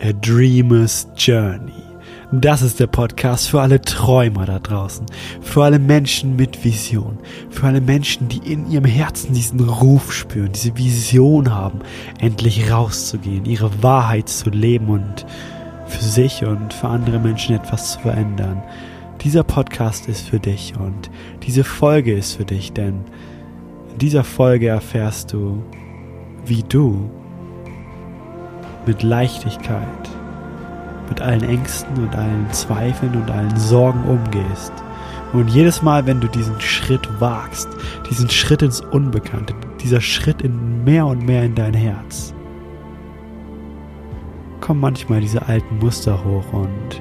A Dreamer's Journey. Das ist der Podcast für alle Träumer da draußen, für alle Menschen mit Vision, für alle Menschen, die in ihrem Herzen diesen Ruf spüren, diese Vision haben, endlich rauszugehen, ihre Wahrheit zu leben und für sich und für andere Menschen etwas zu verändern. Dieser Podcast ist für dich und diese Folge ist für dich, denn in dieser Folge erfährst du, wie du mit Leichtigkeit mit allen Ängsten und allen Zweifeln und allen Sorgen umgehst. Und jedes Mal, wenn du diesen Schritt wagst, diesen Schritt ins Unbekannte, dieser Schritt in mehr und mehr in dein Herz, kommen manchmal diese alten Muster hoch und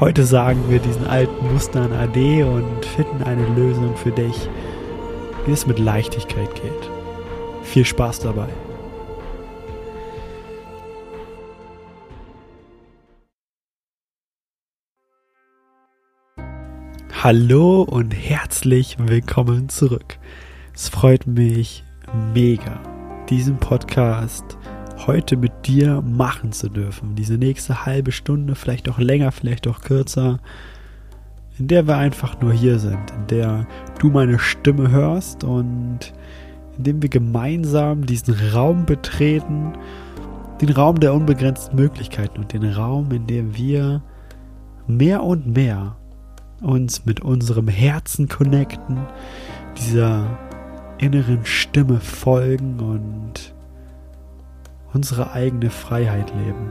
heute sagen wir diesen alten Mustern Ade und finden eine Lösung für dich, wie es mit Leichtigkeit geht. Viel Spaß dabei. Hallo und herzlich willkommen zurück. Es freut mich mega, diesen Podcast heute mit dir machen zu dürfen. Diese nächste halbe Stunde, vielleicht auch länger, vielleicht auch kürzer, in der wir einfach nur hier sind, in der du meine Stimme hörst und in dem wir gemeinsam diesen Raum betreten, den Raum der unbegrenzten Möglichkeiten und den Raum, in dem wir mehr und mehr uns mit unserem Herzen connecten, dieser inneren Stimme folgen und unsere eigene Freiheit leben.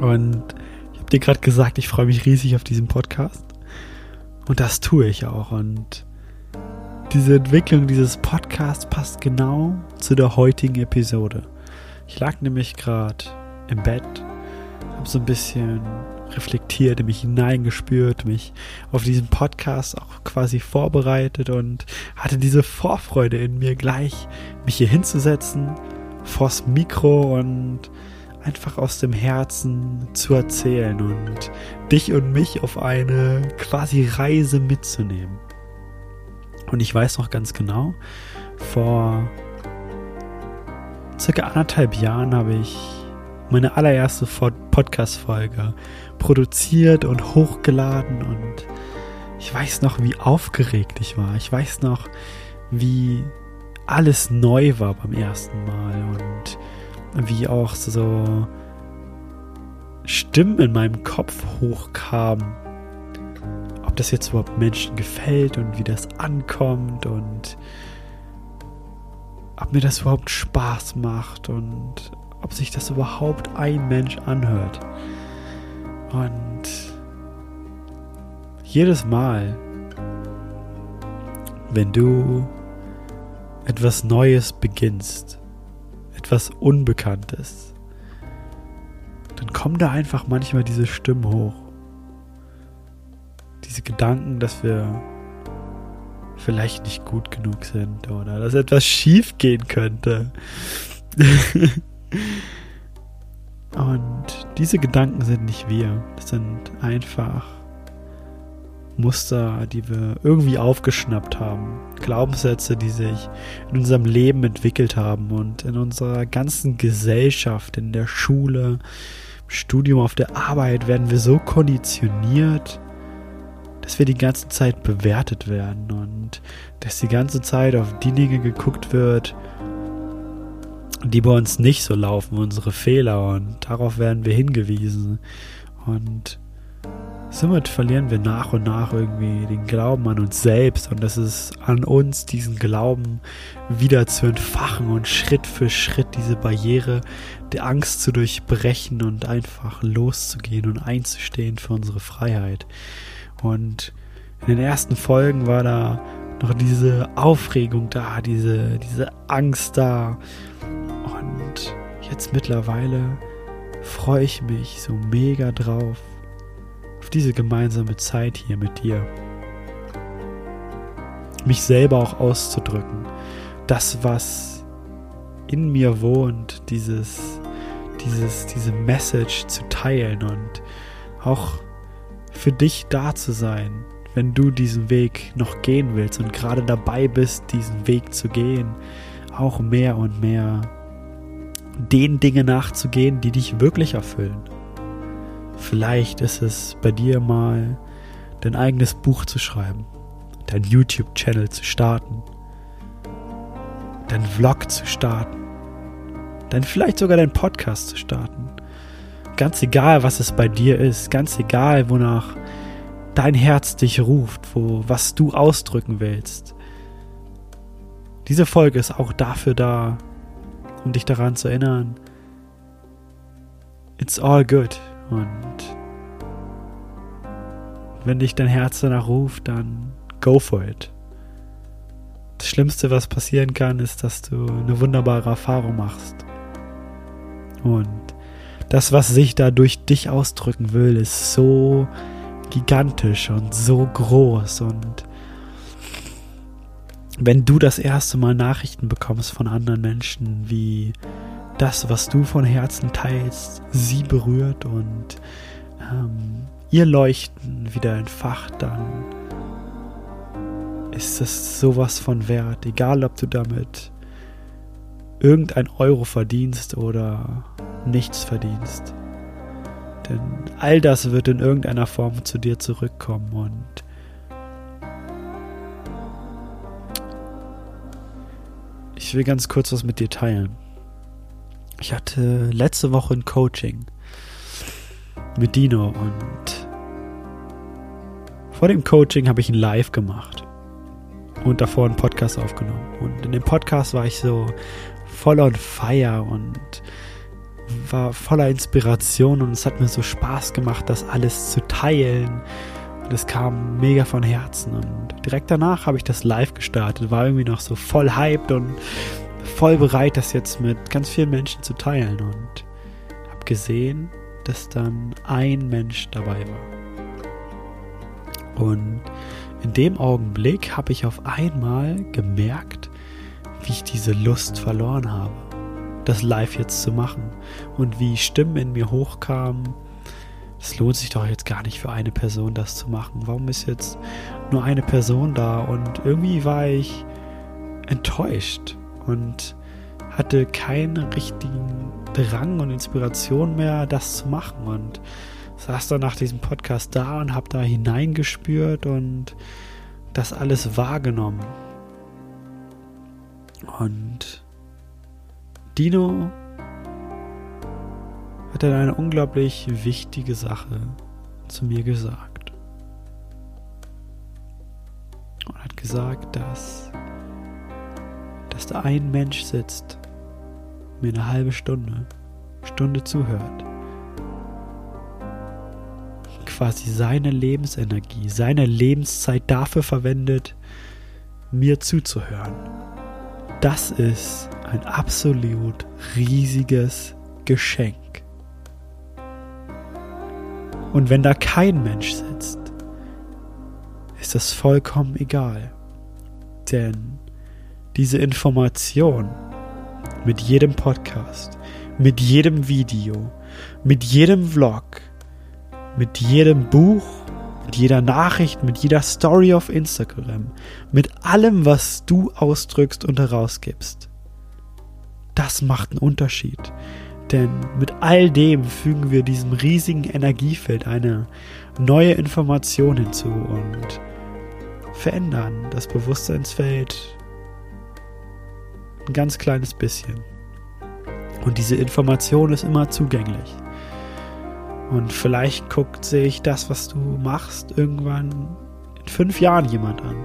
Und ich habe dir gerade gesagt, ich freue mich riesig auf diesen Podcast. Und das tue ich auch. Und diese Entwicklung dieses Podcasts passt genau zu der heutigen Episode. Ich lag nämlich gerade im Bett, habe so ein bisschen reflektiert, mich hineingespürt, mich auf diesen Podcast auch quasi vorbereitet und hatte diese Vorfreude in mir gleich, mich hier hinzusetzen, vors Mikro und einfach aus dem Herzen zu erzählen und dich und mich auf eine quasi Reise mitzunehmen. Und ich weiß noch ganz genau, vor circa anderthalb Jahren habe ich meine allererste Podcast-Folge produziert und hochgeladen und ich weiß noch, wie aufgeregt ich war. Ich weiß noch, wie alles neu war beim ersten Mal und wie auch so Stimmen in meinem Kopf hochkamen. Ob das jetzt überhaupt Menschen gefällt und wie das ankommt und ob mir das überhaupt Spaß macht und ob sich das überhaupt ein Mensch anhört. Und jedes Mal, wenn du etwas Neues beginnst, etwas Unbekanntes, dann kommen da einfach manchmal diese Stimmen hoch. Diese Gedanken, dass wir vielleicht nicht gut genug sind oder dass etwas schief gehen könnte. Und diese Gedanken sind nicht wir. Das sind einfach Muster, die wir irgendwie aufgeschnappt haben. Glaubenssätze, die sich in unserem Leben entwickelt haben und in unserer ganzen Gesellschaft, in der Schule, im Studium, auf der Arbeit werden wir so konditioniert, dass wir die ganze Zeit bewertet werden und dass die ganze Zeit auf die Dinge geguckt wird, die bei uns nicht so laufen, unsere Fehler und darauf werden wir hingewiesen. Und somit verlieren wir nach und nach irgendwie den Glauben an uns selbst und es ist an uns, diesen Glauben wieder zu entfachen und Schritt für Schritt diese Barriere der Angst zu durchbrechen und einfach loszugehen und einzustehen für unsere Freiheit. Und in den ersten Folgen war da noch diese Aufregung da, diese, diese Angst da und jetzt mittlerweile freue ich mich so mega drauf auf diese gemeinsame Zeit hier mit dir. Mich selber auch auszudrücken. Das, was in mir wohnt, dieses, dieses, diese Message zu teilen und auch für dich da zu sein, wenn du diesen Weg noch gehen willst und gerade dabei bist, diesen Weg zu gehen, auch mehr und mehr den Dinge nachzugehen, die dich wirklich erfüllen. Vielleicht ist es bei dir mal dein eigenes Buch zu schreiben, dein YouTube-Channel zu starten, dein Vlog zu starten, dann vielleicht sogar dein Podcast zu starten. Ganz egal, was es bei dir ist, ganz egal, wonach dein Herz dich ruft, wo was du ausdrücken willst. Diese Folge ist auch dafür da, um dich daran zu erinnern, it's all good und wenn dich dein Herz danach ruft, dann go for it. Das Schlimmste, was passieren kann, ist, dass du eine wunderbare Erfahrung machst. Und das, was sich da durch dich ausdrücken will, ist so gigantisch und so groß. Und wenn du das erste Mal Nachrichten bekommst von anderen Menschen, wie das, was du von Herzen teilst, sie berührt und ähm, ihr Leuchten wieder entfacht, dann ist es sowas von wert, egal ob du damit irgendein Euro verdienst oder nichts verdienst. Denn all das wird in irgendeiner Form zu dir zurückkommen und ich will ganz kurz was mit dir teilen. Ich hatte letzte Woche ein Coaching mit Dino und vor dem Coaching habe ich ein Live gemacht und davor einen Podcast aufgenommen. Und in dem Podcast war ich so voll on fire und war voller Inspiration und es hat mir so Spaß gemacht, das alles zu teilen. Und es kam mega von Herzen. Und direkt danach habe ich das live gestartet, war irgendwie noch so voll hyped und voll bereit, das jetzt mit ganz vielen Menschen zu teilen. Und habe gesehen, dass dann ein Mensch dabei war. Und in dem Augenblick habe ich auf einmal gemerkt, wie ich diese Lust verloren habe das live jetzt zu machen. Und wie Stimmen in mir hochkamen, es lohnt sich doch jetzt gar nicht für eine Person das zu machen. Warum ist jetzt nur eine Person da? Und irgendwie war ich enttäuscht und hatte keinen richtigen Drang und Inspiration mehr, das zu machen. Und saß dann nach diesem Podcast da und habe da hineingespürt und das alles wahrgenommen. Und Dino hat dann eine unglaublich wichtige Sache zu mir gesagt. Und hat gesagt, dass, dass da ein Mensch sitzt, mir eine halbe Stunde, Stunde zuhört. Quasi seine Lebensenergie, seine Lebenszeit dafür verwendet, mir zuzuhören. Das ist ein absolut riesiges Geschenk. Und wenn da kein Mensch sitzt, ist das vollkommen egal. Denn diese Information mit jedem Podcast, mit jedem Video, mit jedem Vlog, mit jedem Buch, mit jeder Nachricht, mit jeder Story auf Instagram, mit allem, was du ausdrückst und herausgibst, das macht einen Unterschied. Denn mit all dem fügen wir diesem riesigen Energiefeld eine neue Information hinzu und verändern das Bewusstseinsfeld ein ganz kleines bisschen. Und diese Information ist immer zugänglich. Und vielleicht guckt sich das, was du machst, irgendwann in fünf Jahren jemand an.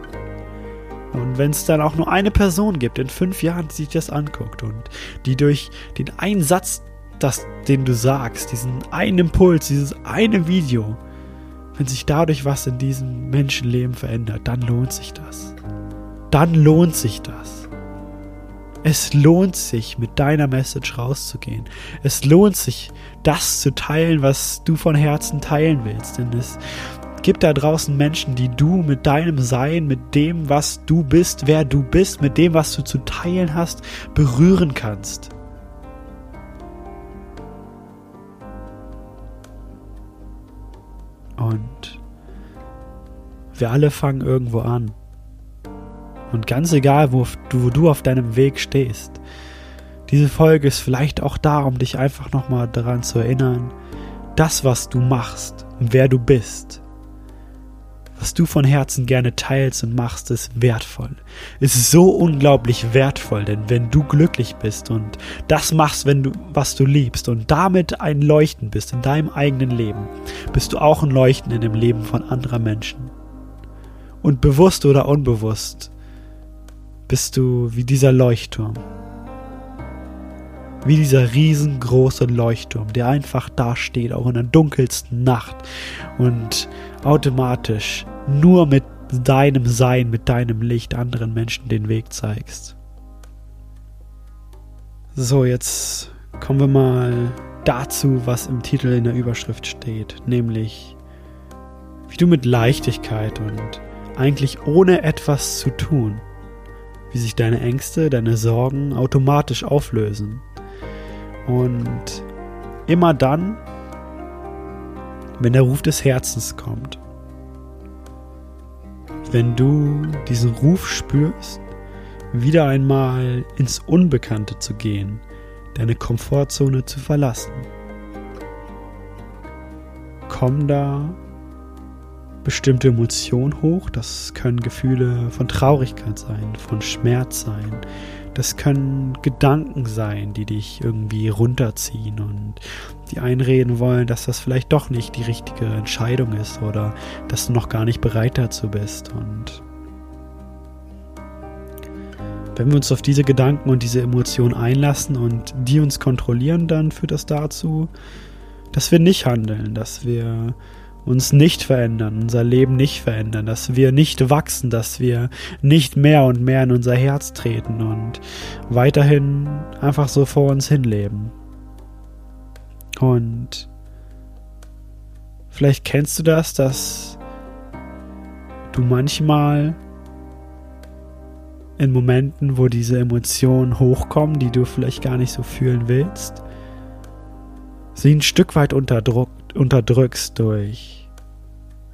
Und wenn es dann auch nur eine Person gibt in fünf Jahren, die sich das anguckt und die durch den einen Satz, das, den du sagst, diesen einen Impuls, dieses eine Video, wenn sich dadurch was in diesem Menschenleben verändert, dann lohnt sich das. Dann lohnt sich das. Es lohnt sich, mit deiner Message rauszugehen. Es lohnt sich, das zu teilen, was du von Herzen teilen willst. Denn es gibt da draußen Menschen, die du mit deinem Sein, mit dem, was du bist, wer du bist, mit dem, was du zu teilen hast, berühren kannst. Und wir alle fangen irgendwo an. Und ganz egal, wo du, wo du auf deinem Weg stehst, Diese Folge ist vielleicht auch da, um dich einfach nochmal daran zu erinnern, das, was du machst, wer du bist, was du von Herzen gerne teilst und machst, ist wertvoll. Ist so unglaublich wertvoll, denn wenn du glücklich bist und das machst, wenn du, was du liebst und damit ein Leuchten bist in deinem eigenen Leben, bist du auch ein Leuchten in dem Leben von anderen Menschen. Und bewusst oder unbewusst bist du wie dieser Leuchtturm. Wie dieser riesengroße Leuchtturm, der einfach da steht, auch in der dunkelsten Nacht und automatisch nur mit deinem Sein, mit deinem Licht anderen Menschen den Weg zeigst. So, jetzt kommen wir mal dazu, was im Titel in der Überschrift steht, nämlich wie du mit Leichtigkeit und eigentlich ohne etwas zu tun, wie sich deine Ängste, deine Sorgen automatisch auflösen. Und immer dann, wenn der Ruf des Herzens kommt, wenn du diesen Ruf spürst, wieder einmal ins Unbekannte zu gehen, deine Komfortzone zu verlassen. Kommen da bestimmte Emotionen hoch, das können Gefühle von Traurigkeit sein, von Schmerz sein, das können Gedanken sein, die dich irgendwie runterziehen und die einreden wollen, dass das vielleicht doch nicht die richtige Entscheidung ist oder dass du noch gar nicht bereit dazu bist. Und wenn wir uns auf diese Gedanken und diese Emotionen einlassen und die uns kontrollieren, dann führt das dazu, dass wir nicht handeln, dass wir uns nicht verändern, unser Leben nicht verändern, dass wir nicht wachsen, dass wir nicht mehr und mehr in unser Herz treten und weiterhin einfach so vor uns hinleben. Und vielleicht kennst du das, dass du manchmal in Momenten, wo diese Emotionen hochkommen, die du vielleicht gar nicht so fühlen willst, sie ein Stück weit unterdrückt unterdrückst durch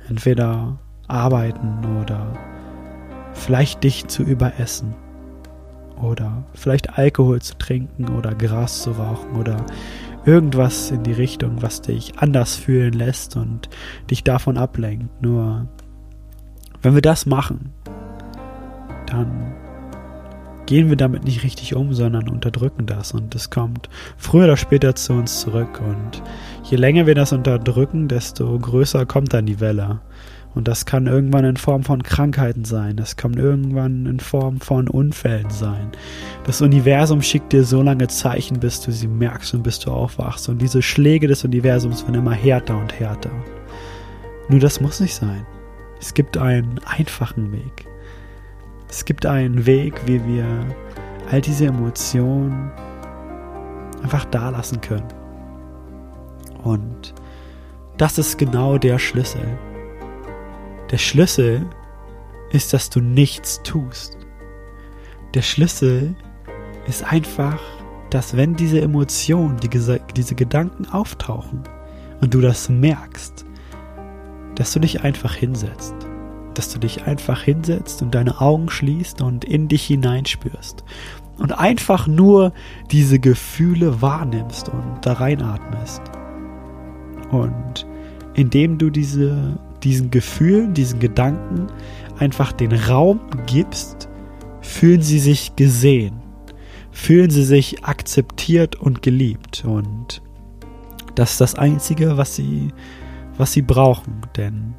entweder Arbeiten oder vielleicht dich zu überessen oder vielleicht Alkohol zu trinken oder Gras zu rauchen oder irgendwas in die Richtung, was dich anders fühlen lässt und dich davon ablenkt. Nur wenn wir das machen, dann gehen wir damit nicht richtig um, sondern unterdrücken das und es kommt früher oder später zu uns zurück und je länger wir das unterdrücken, desto größer kommt dann die Welle. Und das kann irgendwann in Form von Krankheiten sein. Das kann irgendwann in Form von Unfällen sein. Das Universum schickt dir so lange Zeichen, bis du sie merkst und bis du aufwachst. Und diese Schläge des Universums werden immer härter und härter. Nur das muss nicht sein. Es gibt einen einfachen Weg. Es gibt einen Weg, wie wir all diese Emotionen einfach da lassen können. Und das ist genau der Schlüssel. Der Schlüssel ist, dass du nichts tust. Der Schlüssel ist einfach, dass wenn diese Emotionen, die, diese Gedanken auftauchen und du das merkst, dass du dich einfach hinsetzt. Dass du dich einfach hinsetzt und deine Augen schließt und in dich hineinspürst. Und einfach nur diese Gefühle wahrnimmst und da reinatmest. Und indem du diese, diesen Gefühlen, diesen Gedanken einfach den Raum gibst, fühlen sie sich gesehen, fühlen sie sich akzeptiert und geliebt. Und das ist das Einzige, was sie, was sie brauchen. Denn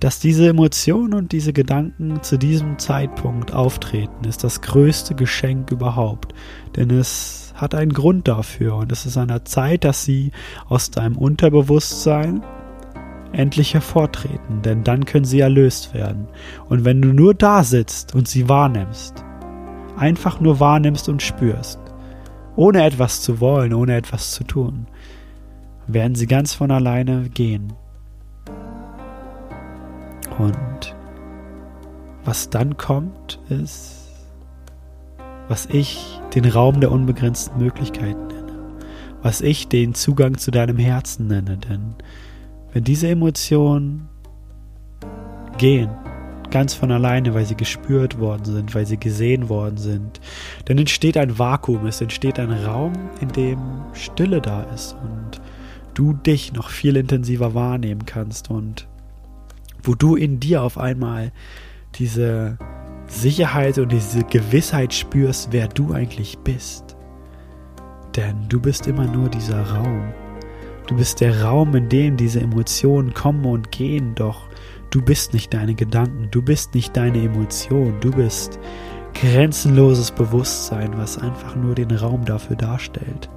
dass diese Emotionen und diese Gedanken zu diesem Zeitpunkt auftreten, ist das größte Geschenk überhaupt. Denn es hat einen Grund dafür und es ist an der Zeit, dass sie aus deinem Unterbewusstsein endlich hervortreten, denn dann können sie erlöst werden. Und wenn du nur da sitzt und sie wahrnimmst, einfach nur wahrnimmst und spürst, ohne etwas zu wollen, ohne etwas zu tun, werden sie ganz von alleine gehen. Und was dann kommt, ist was ich den Raum der unbegrenzten Möglichkeiten nenne, was ich den Zugang zu deinem Herzen nenne. Denn wenn diese Emotionen gehen, Ganz von alleine, weil sie gespürt worden sind, weil sie gesehen worden sind. Dann entsteht ein Vakuum, es entsteht ein Raum, in dem Stille da ist und du dich noch viel intensiver wahrnehmen kannst und wo du in dir auf einmal diese Sicherheit und diese Gewissheit spürst, wer du eigentlich bist. Denn du bist immer nur dieser Raum. Du bist der Raum, in dem diese Emotionen kommen und gehen, doch du bist nicht deine Gedanken, du bist nicht deine Emotion, du bist grenzenloses Bewusstsein, was einfach nur den Raum dafür darstellt.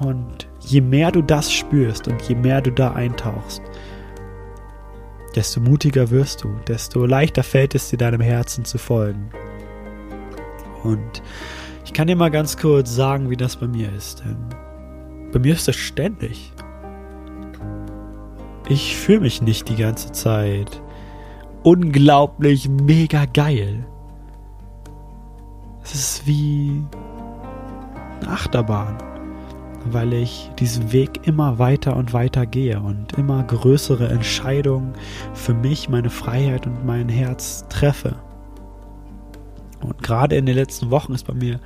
Und je mehr du das spürst und je mehr du da eintauchst, desto mutiger wirst du, desto leichter fällt es dir deinem Herzen zu folgen. Und ich kann dir mal ganz kurz sagen, wie das bei mir ist. Denn bei mir ist das ständig. Ich fühle mich nicht die ganze Zeit unglaublich mega geil. Es ist wie eine Achterbahn, weil ich diesen Weg immer weiter und weiter gehe und immer größere Entscheidungen für mich, meine Freiheit und mein Herz treffe. Und gerade in den letzten Wochen ist bei mir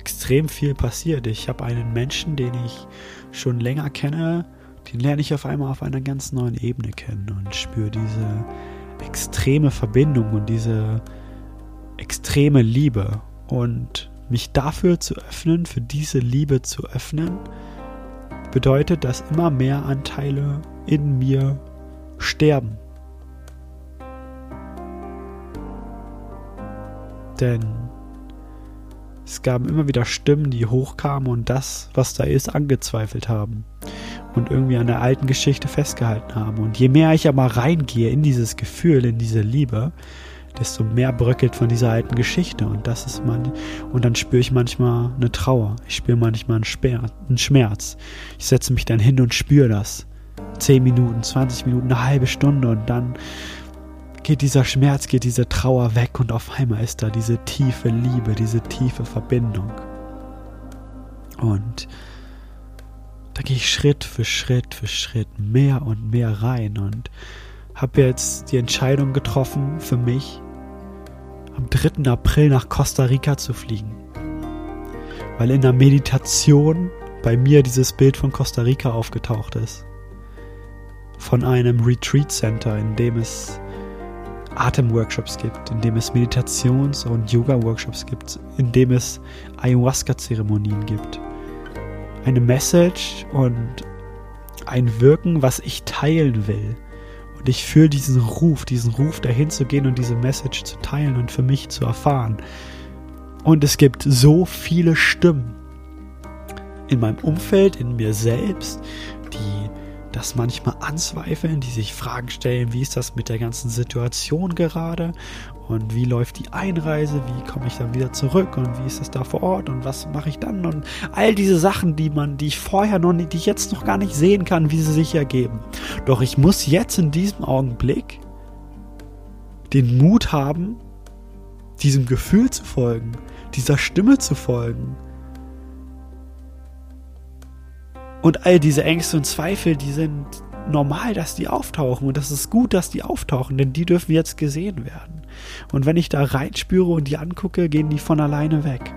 extrem viel passiert. Ich habe einen Menschen, den ich schon länger kenne, den lerne ich auf einmal auf einer ganz neuen Ebene kennen und spüre diese extreme Verbindung und diese extreme Liebe. Und mich dafür zu öffnen, für diese Liebe zu öffnen, bedeutet, dass immer mehr Anteile in mir sterben. Denn es gab immer wieder Stimmen, die hochkamen und das, was da ist, angezweifelt haben und irgendwie an der alten Geschichte festgehalten haben. Und je mehr ich aber reingehe in dieses Gefühl, in diese Liebe, desto mehr bröckelt von dieser alten Geschichte. Und das ist man, und dann spüre ich manchmal eine Trauer. Ich spüre manchmal einen, Sper einen Schmerz. Ich setze mich dann hin und spüre das. Zehn Minuten, 20 Minuten, eine halbe Stunde und dann geht dieser Schmerz, geht diese Trauer weg und auf einmal ist da diese tiefe Liebe, diese tiefe Verbindung. Und da gehe ich Schritt für Schritt für Schritt mehr und mehr rein und habe jetzt die Entscheidung getroffen für mich, am 3. April nach Costa Rica zu fliegen. Weil in der Meditation bei mir dieses Bild von Costa Rica aufgetaucht ist. Von einem Retreat Center, in dem es Atemworkshops gibt, in dem es Meditations- und Yoga-Workshops gibt, in dem es Ayahuasca-Zeremonien gibt. Eine Message und ein Wirken, was ich teilen will. Und ich fühle diesen Ruf, diesen Ruf dahin zu gehen und diese Message zu teilen und für mich zu erfahren. Und es gibt so viele Stimmen in meinem Umfeld, in mir selbst, die das manchmal anzweifeln, die sich Fragen stellen, wie ist das mit der ganzen Situation gerade? Und wie läuft die Einreise, wie komme ich dann wieder zurück? Und wie ist das da vor Ort? Und was mache ich dann? Und all diese Sachen, die man, die ich vorher noch nicht, die ich jetzt noch gar nicht sehen kann, wie sie sich ergeben. Doch ich muss jetzt in diesem Augenblick den Mut haben, diesem Gefühl zu folgen, dieser Stimme zu folgen Und all diese Ängste und Zweifel, die sind normal, dass die auftauchen. Und das ist gut, dass die auftauchen, denn die dürfen jetzt gesehen werden. Und wenn ich da reinspüre und die angucke, gehen die von alleine weg.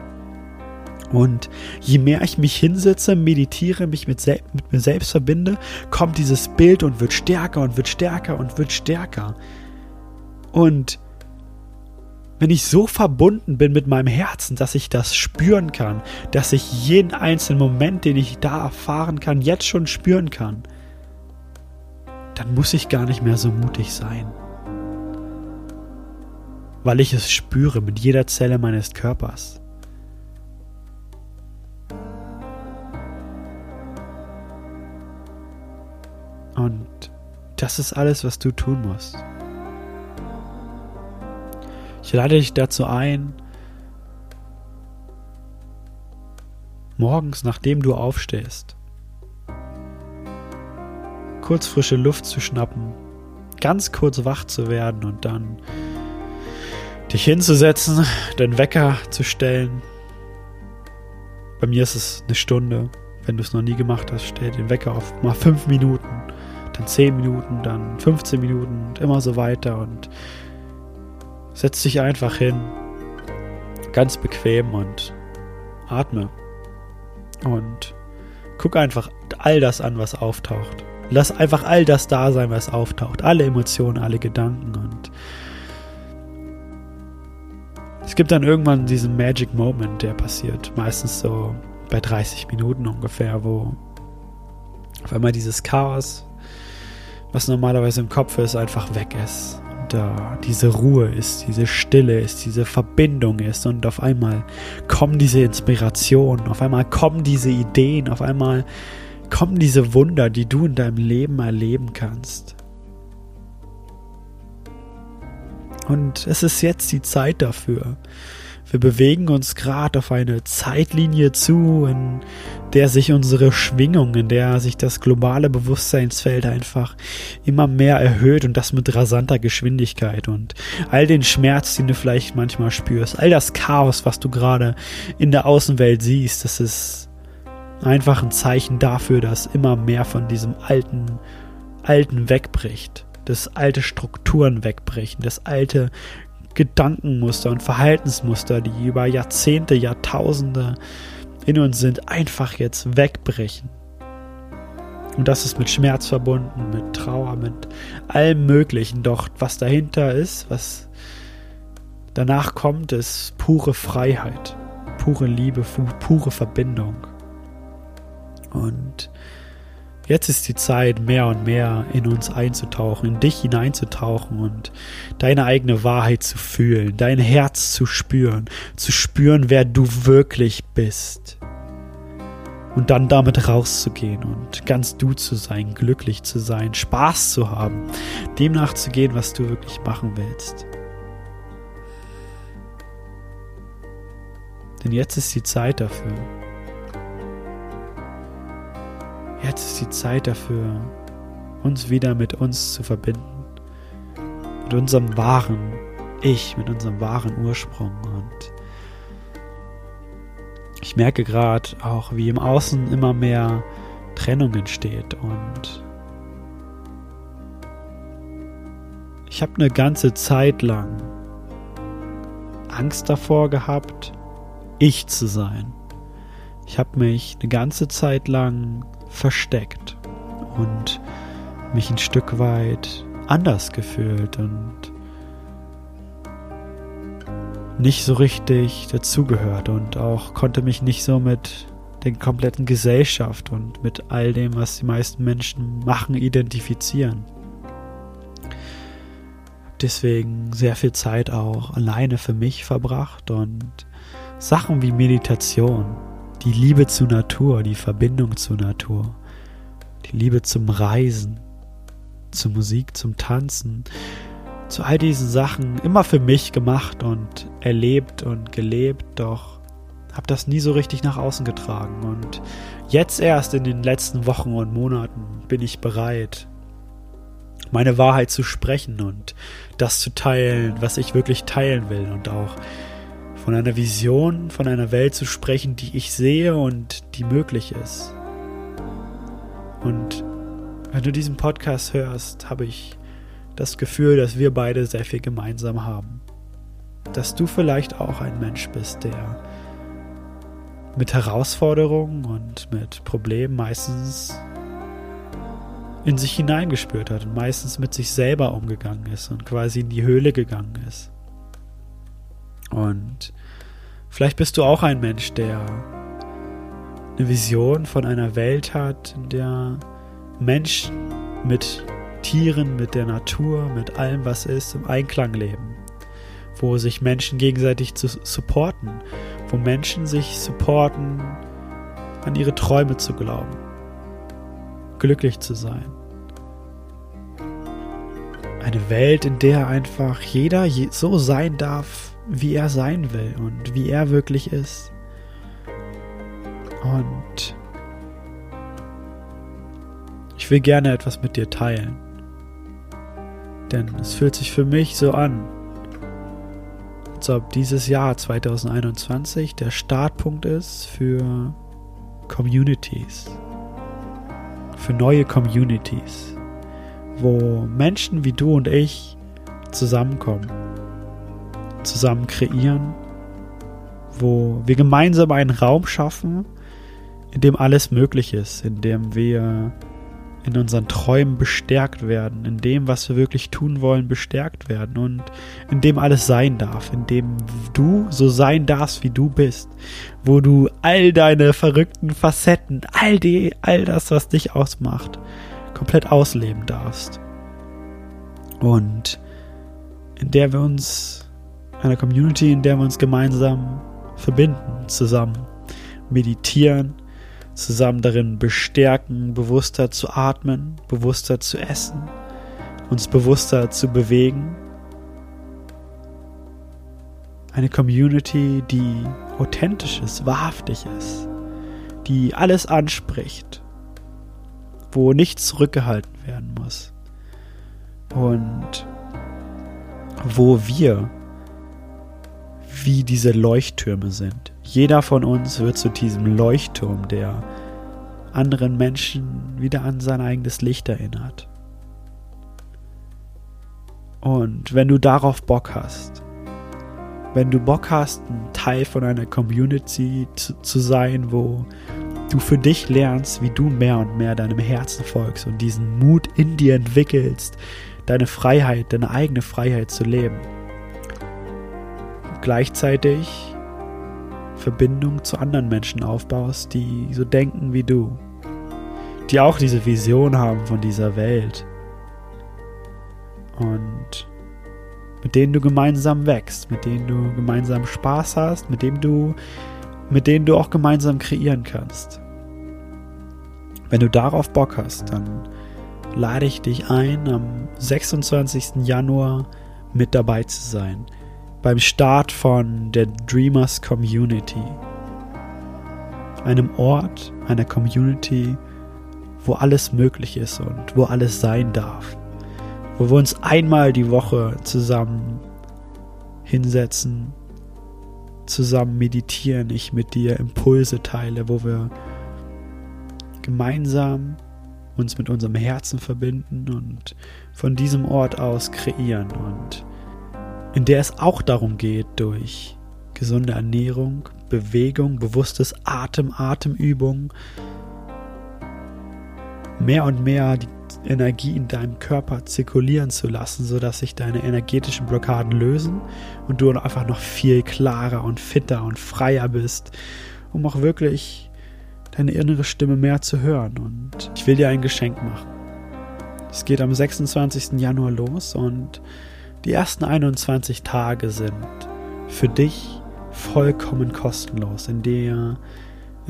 Und je mehr ich mich hinsetze, meditiere, mich mit, mit, mir selbst verbinde, kommt dieses Bild und wird stärker und wird stärker und wird stärker. Und wenn ich so verbunden bin mit meinem Herzen, dass ich das spüren kann, dass ich jeden einzelnen Moment, den ich da erfahren kann, jetzt schon spüren kann, dann muss ich gar nicht mehr so mutig sein. Weil ich es spüre mit jeder Zelle meines Körpers. Und das ist alles, was du tun musst. Ich lade dich dazu ein, morgens, nachdem du aufstehst, kurz frische Luft zu schnappen, ganz kurz wach zu werden und dann dich hinzusetzen, den Wecker zu stellen. Bei mir ist es eine Stunde. Wenn du es noch nie gemacht hast, stell den Wecker auf mal fünf Minuten, dann zehn Minuten, dann 15 Minuten und immer so weiter und Setz dich einfach hin, ganz bequem und atme. Und guck einfach all das an, was auftaucht. Lass einfach all das da sein, was auftaucht. Alle Emotionen, alle Gedanken und es gibt dann irgendwann diesen Magic Moment, der passiert. Meistens so bei 30 Minuten ungefähr, wo auf einmal dieses Chaos, was normalerweise im Kopf ist, einfach weg ist. Da diese Ruhe ist, diese Stille ist, diese Verbindung ist und auf einmal kommen diese Inspirationen, auf einmal kommen diese Ideen, auf einmal kommen diese Wunder, die du in deinem Leben erleben kannst. Und es ist jetzt die Zeit dafür. Wir bewegen uns gerade auf eine Zeitlinie zu, in der sich unsere Schwingung, in der sich das globale Bewusstseinsfeld einfach immer mehr erhöht und das mit rasanter Geschwindigkeit und all den Schmerz, den du vielleicht manchmal spürst, all das Chaos, was du gerade in der Außenwelt siehst, das ist einfach ein Zeichen dafür, dass immer mehr von diesem alten, alten wegbricht dass alte Strukturen wegbrechen, dass alte Gedankenmuster und Verhaltensmuster, die über Jahrzehnte, Jahrtausende in uns sind, einfach jetzt wegbrechen. Und das ist mit Schmerz verbunden, mit Trauer, mit allem Möglichen. Doch was dahinter ist, was danach kommt, ist pure Freiheit, pure Liebe, pure Verbindung. Und Jetzt ist die Zeit, mehr und mehr in uns einzutauchen, in dich hineinzutauchen und deine eigene Wahrheit zu fühlen, dein Herz zu spüren, zu spüren, wer du wirklich bist. Und dann damit rauszugehen und ganz du zu sein, glücklich zu sein, Spaß zu haben, dem nachzugehen, was du wirklich machen willst. Denn jetzt ist die Zeit dafür. Jetzt ist die Zeit dafür, uns wieder mit uns zu verbinden. Mit unserem wahren Ich, mit unserem wahren Ursprung. Und ich merke gerade auch, wie im Außen immer mehr Trennung entsteht. Und ich habe eine ganze Zeit lang Angst davor gehabt, ich zu sein. Ich habe mich eine ganze Zeit lang versteckt und mich ein Stück weit anders gefühlt und nicht so richtig dazugehört und auch konnte mich nicht so mit der kompletten Gesellschaft und mit all dem, was die meisten Menschen machen, identifizieren. Deswegen sehr viel Zeit auch alleine für mich verbracht und Sachen wie Meditation die Liebe zur Natur, die Verbindung zur Natur, die Liebe zum Reisen, zur Musik, zum Tanzen, zu all diesen Sachen immer für mich gemacht und erlebt und gelebt, doch habe das nie so richtig nach außen getragen. Und jetzt erst in den letzten Wochen und Monaten bin ich bereit, meine Wahrheit zu sprechen und das zu teilen, was ich wirklich teilen will und auch von einer Vision, von einer Welt zu sprechen, die ich sehe und die möglich ist. Und wenn du diesen Podcast hörst, habe ich das Gefühl, dass wir beide sehr viel gemeinsam haben. Dass du vielleicht auch ein Mensch bist, der mit Herausforderungen und mit Problemen meistens in sich hineingespürt hat und meistens mit sich selber umgegangen ist und quasi in die Höhle gegangen ist. Und vielleicht bist du auch ein Mensch, der eine Vision von einer Welt hat, in der Mensch mit Tieren, mit der Natur, mit allem, was ist, im Einklang leben. Wo sich Menschen gegenseitig zu supporten, wo Menschen sich supporten, an ihre Träume zu glauben, glücklich zu sein. Eine Welt, in der einfach jeder so sein darf, wie er sein will und wie er wirklich ist. Und ich will gerne etwas mit dir teilen. Denn es fühlt sich für mich so an, als ob dieses Jahr 2021 der Startpunkt ist für Communities. Für neue Communities. Wo Menschen wie du und ich zusammenkommen zusammen kreieren, wo wir gemeinsam einen Raum schaffen, in dem alles möglich ist, in dem wir in unseren Träumen bestärkt werden, in dem, was wir wirklich tun wollen, bestärkt werden und in dem alles sein darf, in dem du so sein darfst, wie du bist, wo du all deine verrückten Facetten, all die, all das, was dich ausmacht, komplett ausleben darfst. Und in der wir uns, einer Community, in der wir uns gemeinsam verbinden, zusammen meditieren, zusammen darin bestärken, bewusster zu atmen, bewusster zu essen, uns bewusster zu bewegen. Eine Community, die authentisch ist, wahrhaftig ist, die alles anspricht, wo nichts zurückgehalten werden muss und wo wir wie diese Leuchttürme sind. Jeder von uns wird zu diesem Leuchtturm, der anderen Menschen wieder an sein eigenes Licht erinnert. Und wenn du darauf Bock hast, wenn du Bock hast, ein Teil von einer Community zu, zu, sein, wo du für dich lernst, wie du mehr und mehr deinem Herzen folgst und diesen Mut in dir entwickelst, deine Freiheit, deine eigene Freiheit zu leben. Und gleichzeitig Verbindung zu anderen Menschen aufbaust, die so denken wie du, die auch diese Vision haben von dieser Welt und mit denen du gemeinsam wächst, mit denen du gemeinsam Spaß hast, mit dem du mit denen du auch gemeinsam kreieren kannst. Wenn du darauf Bock hast, dann lade ich dich ein, am 26. Januar mit dabei zu sein beim Start von der Dreamers Community. Einem Ort, einer Community, wo alles möglich ist und wo alles sein darf. Wo wir uns einmal die Woche zusammen hinsetzen, zusammen meditieren, ich mit dir Impulse teile, wo wir gemeinsam uns mit unserem Herzen verbinden und von diesem Ort aus kreieren. Und in der es auch darum geht, durch gesunde Ernährung, Bewegung, bewusstes Atem, Atemübung, mehr und mehr die Energie in deinem Körper zirkulieren zu lassen, sodass sich deine energetischen Blockaden lösen und du einfach noch viel klarer und fitter und freier bist, um auch wirklich deine innere Stimme mehr zu hören. Und ich will dir ein Geschenk machen. Es geht am 26. Januar los und die ersten 21 Tage sind für dich vollkommen kostenlos. In der,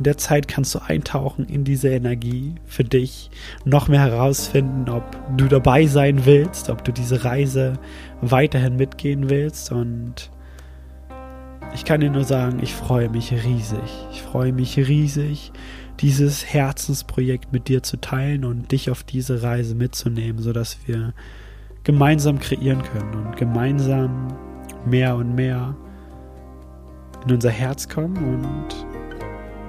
in der Zeit kannst du eintauchen in diese Energie für dich, noch mehr herausfinden, ob du dabei sein willst, ob du diese Reise weiterhin mitgehen willst. Und ich kann dir nur sagen, ich freue mich riesig. Ich freue mich riesig, dieses Herzensprojekt mit dir zu teilen und dich auf diese Reise mitzunehmen, sodass wir gemeinsam kreieren können und gemeinsam mehr und mehr in unser Herz kommen und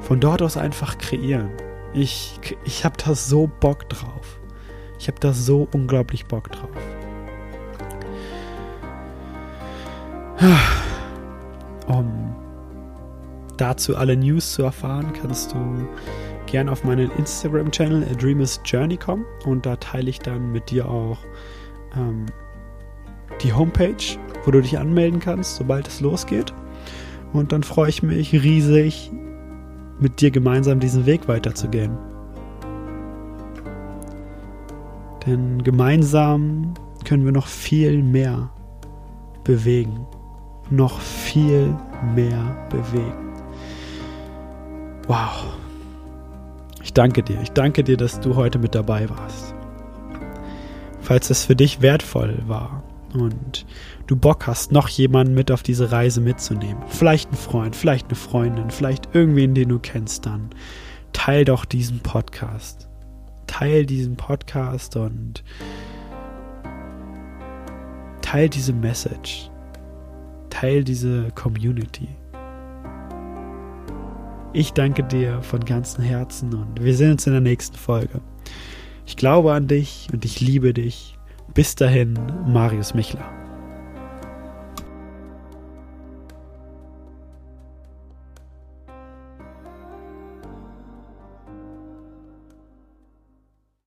von dort aus einfach kreieren. Ich, ich habe da so Bock drauf. Ich habe da so unglaublich Bock drauf. Um dazu alle News zu erfahren, kannst du gerne auf meinen Instagram-Channel A Dreamer's Journey kommen und da teile ich dann mit dir auch ähm, die Homepage, wo du dich anmelden kannst, sobald es losgeht. Und dann freue ich mich riesig, mit dir gemeinsam diesen Weg weiterzugehen. Denn gemeinsam können wir noch viel mehr bewegen. Noch viel mehr bewegen. Wow. Ich danke dir. Ich danke dir, dass du heute mit dabei warst falls es für dich wertvoll war und du Bock hast, noch jemanden mit auf diese Reise mitzunehmen. Vielleicht einen Freund, vielleicht eine Freundin, vielleicht irgendwen, den du kennst, dann teil doch diesen Podcast. Teil diesen Podcast und teil diese Message. Teil diese Community. Ich danke dir von ganzem Herzen und wir sehen uns in der nächsten Folge. Ich glaube an dich und ich liebe dich. Bis dahin, Marius Michler.